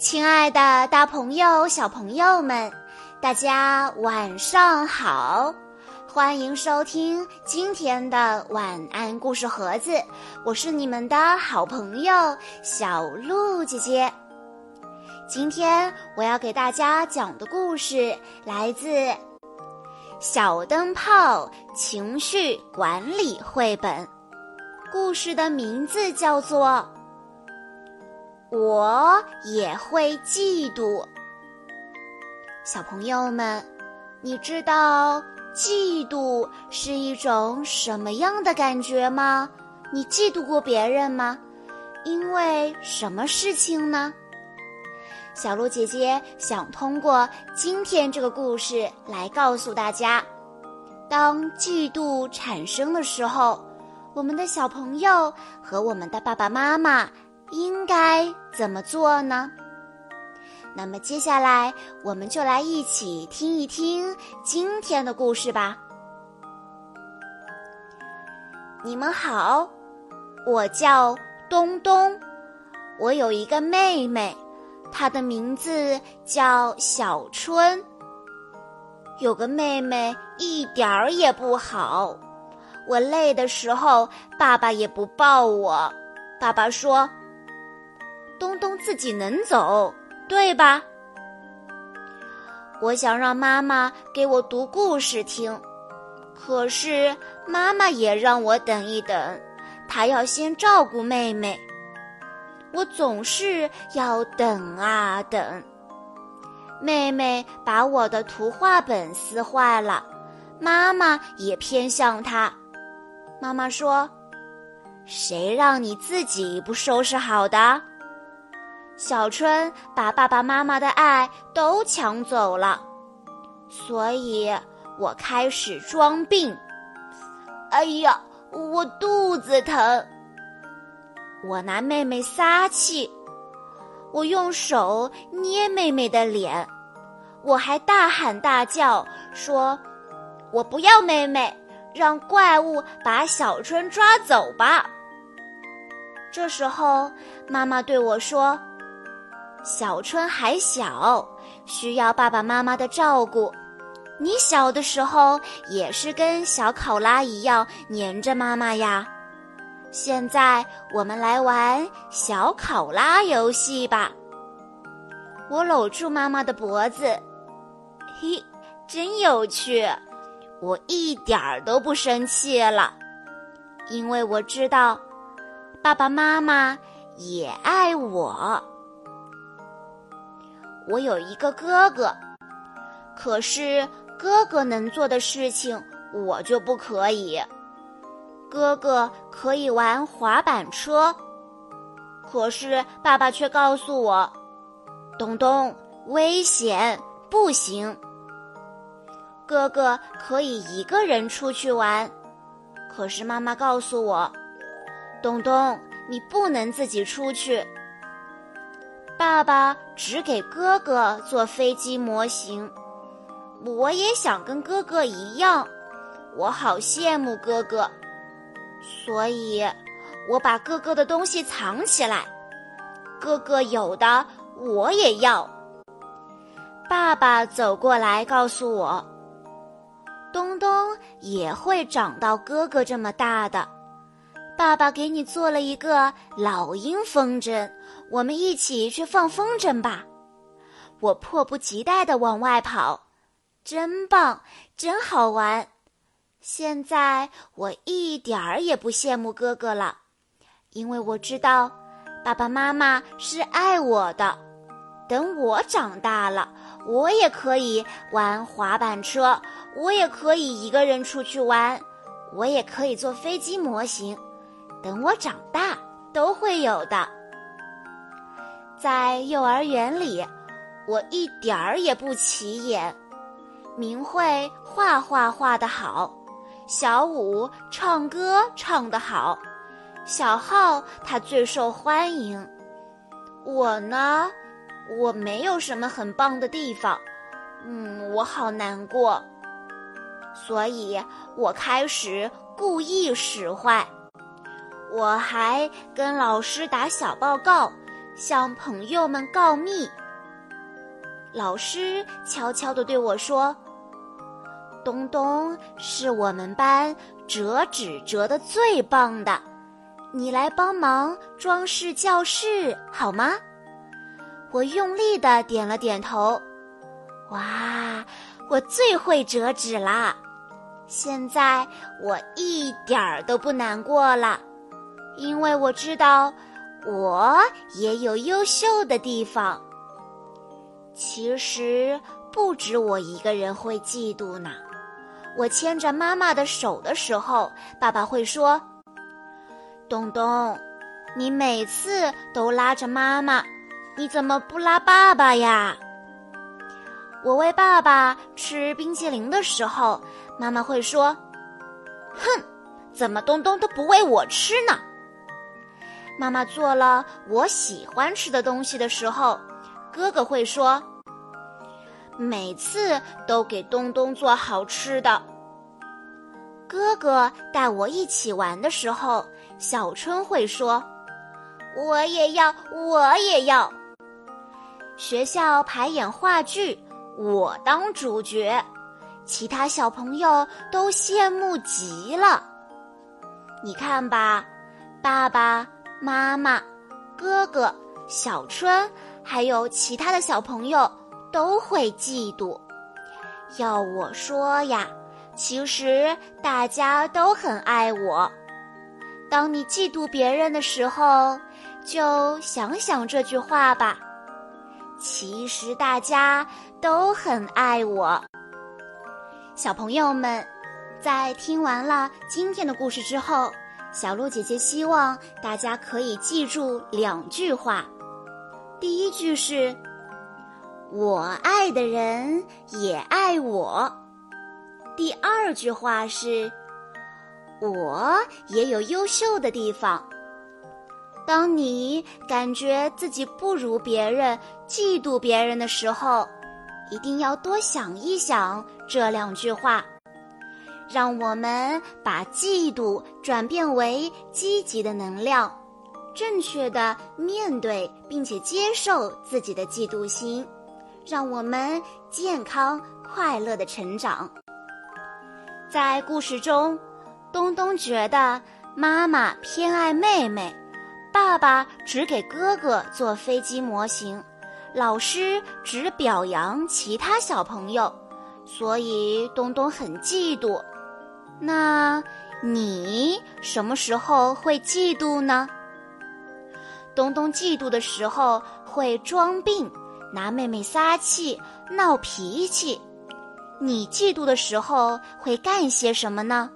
亲爱的，大朋友、小朋友们，大家晚上好！欢迎收听今天的晚安故事盒子，我是你们的好朋友小鹿姐姐。今天我要给大家讲的故事来自《小灯泡情绪管理绘本》，故事的名字叫做。我也会嫉妒，小朋友们，你知道嫉妒是一种什么样的感觉吗？你嫉妒过别人吗？因为什么事情呢？小鹿姐姐想通过今天这个故事来告诉大家：当嫉妒产生的时候，我们的小朋友和我们的爸爸妈妈。应该怎么做呢？那么接下来，我们就来一起听一听今天的故事吧。你们好，我叫东东，我有一个妹妹，她的名字叫小春。有个妹妹一点儿也不好，我累的时候，爸爸也不抱我，爸爸说。自己能走，对吧？我想让妈妈给我读故事听，可是妈妈也让我等一等，她要先照顾妹妹。我总是要等啊等。妹妹把我的图画本撕坏了，妈妈也偏向她。妈妈说：“谁让你自己不收拾好的？”小春把爸爸妈妈的爱都抢走了，所以我开始装病。哎呀，我肚子疼！我拿妹妹撒气，我用手捏妹妹的脸，我还大喊大叫说：“我不要妹妹，让怪物把小春抓走吧！”这时候，妈妈对我说。小春还小，需要爸爸妈妈的照顾。你小的时候也是跟小考拉一样黏着妈妈呀。现在我们来玩小考拉游戏吧。我搂住妈妈的脖子，嘿，真有趣。我一点儿都不生气了，因为我知道爸爸妈妈也爱我。我有一个哥哥，可是哥哥能做的事情我就不可以。哥哥可以玩滑板车，可是爸爸却告诉我：“东东，危险，不行。”哥哥可以一个人出去玩，可是妈妈告诉我：“东东，你不能自己出去。”爸爸只给哥哥做飞机模型，我也想跟哥哥一样，我好羡慕哥哥，所以我把哥哥的东西藏起来，哥哥有的我也要。爸爸走过来告诉我，东东也会长到哥哥这么大的。爸爸给你做了一个老鹰风筝，我们一起去放风筝吧！我迫不及待地往外跑，真棒，真好玩！现在我一点儿也不羡慕哥哥了，因为我知道爸爸妈妈是爱我的。等我长大了，我也可以玩滑板车，我也可以一个人出去玩，我也可以做飞机模型。等我长大，都会有的。在幼儿园里，我一点儿也不起眼。明慧画画画得好，小五唱歌唱得好，小浩他最受欢迎。我呢，我没有什么很棒的地方，嗯，我好难过。所以我开始故意使坏。我还跟老师打小报告，向朋友们告密。老师悄悄地对我说：“东东是我们班折纸折的最棒的，你来帮忙装饰教室好吗？”我用力的点了点头。哇，我最会折纸啦！现在我一点儿都不难过了，因为我知道我也有优秀的地方。其实不止我一个人会嫉妒呢。我牵着妈妈的手的时候，爸爸会说：“东东，你每次都拉着妈妈，你怎么不拉爸爸呀？”我喂爸爸吃冰淇淋的时候，妈妈会说：“哼，怎么东东都不喂我吃呢？”妈妈做了我喜欢吃的东西的时候，哥哥会说：“每次都给东东做好吃的。”哥哥带我一起玩的时候，小春会说：“我也要，我也要。”学校排演话剧。我当主角，其他小朋友都羡慕极了。你看吧，爸爸妈妈、哥哥、小春，还有其他的小朋友都会嫉妒。要我说呀，其实大家都很爱我。当你嫉妒别人的时候，就想想这句话吧。其实大家都很爱我，小朋友们，在听完了今天的故事之后，小鹿姐姐希望大家可以记住两句话。第一句是“我爱的人也爱我”，第二句话是“我也有优秀的地方”。当你感觉自己不如别人、嫉妒别人的时候，一定要多想一想这两句话，让我们把嫉妒转变为积极的能量，正确的面对并且接受自己的嫉妒心，让我们健康快乐的成长。在故事中，东东觉得妈妈偏爱妹妹。爸爸只给哥哥做飞机模型，老师只表扬其他小朋友，所以东东很嫉妒。那你什么时候会嫉妒呢？东东嫉妒的时候会装病，拿妹妹撒气，闹脾气。你嫉妒的时候会干些什么呢？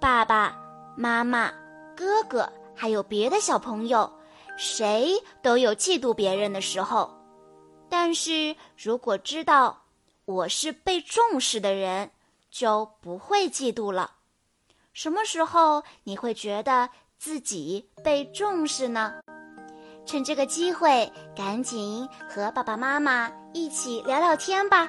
爸爸妈妈、哥哥。还有别的小朋友，谁都有嫉妒别人的时候，但是如果知道我是被重视的人，就不会嫉妒了。什么时候你会觉得自己被重视呢？趁这个机会，赶紧和爸爸妈妈一起聊聊天吧。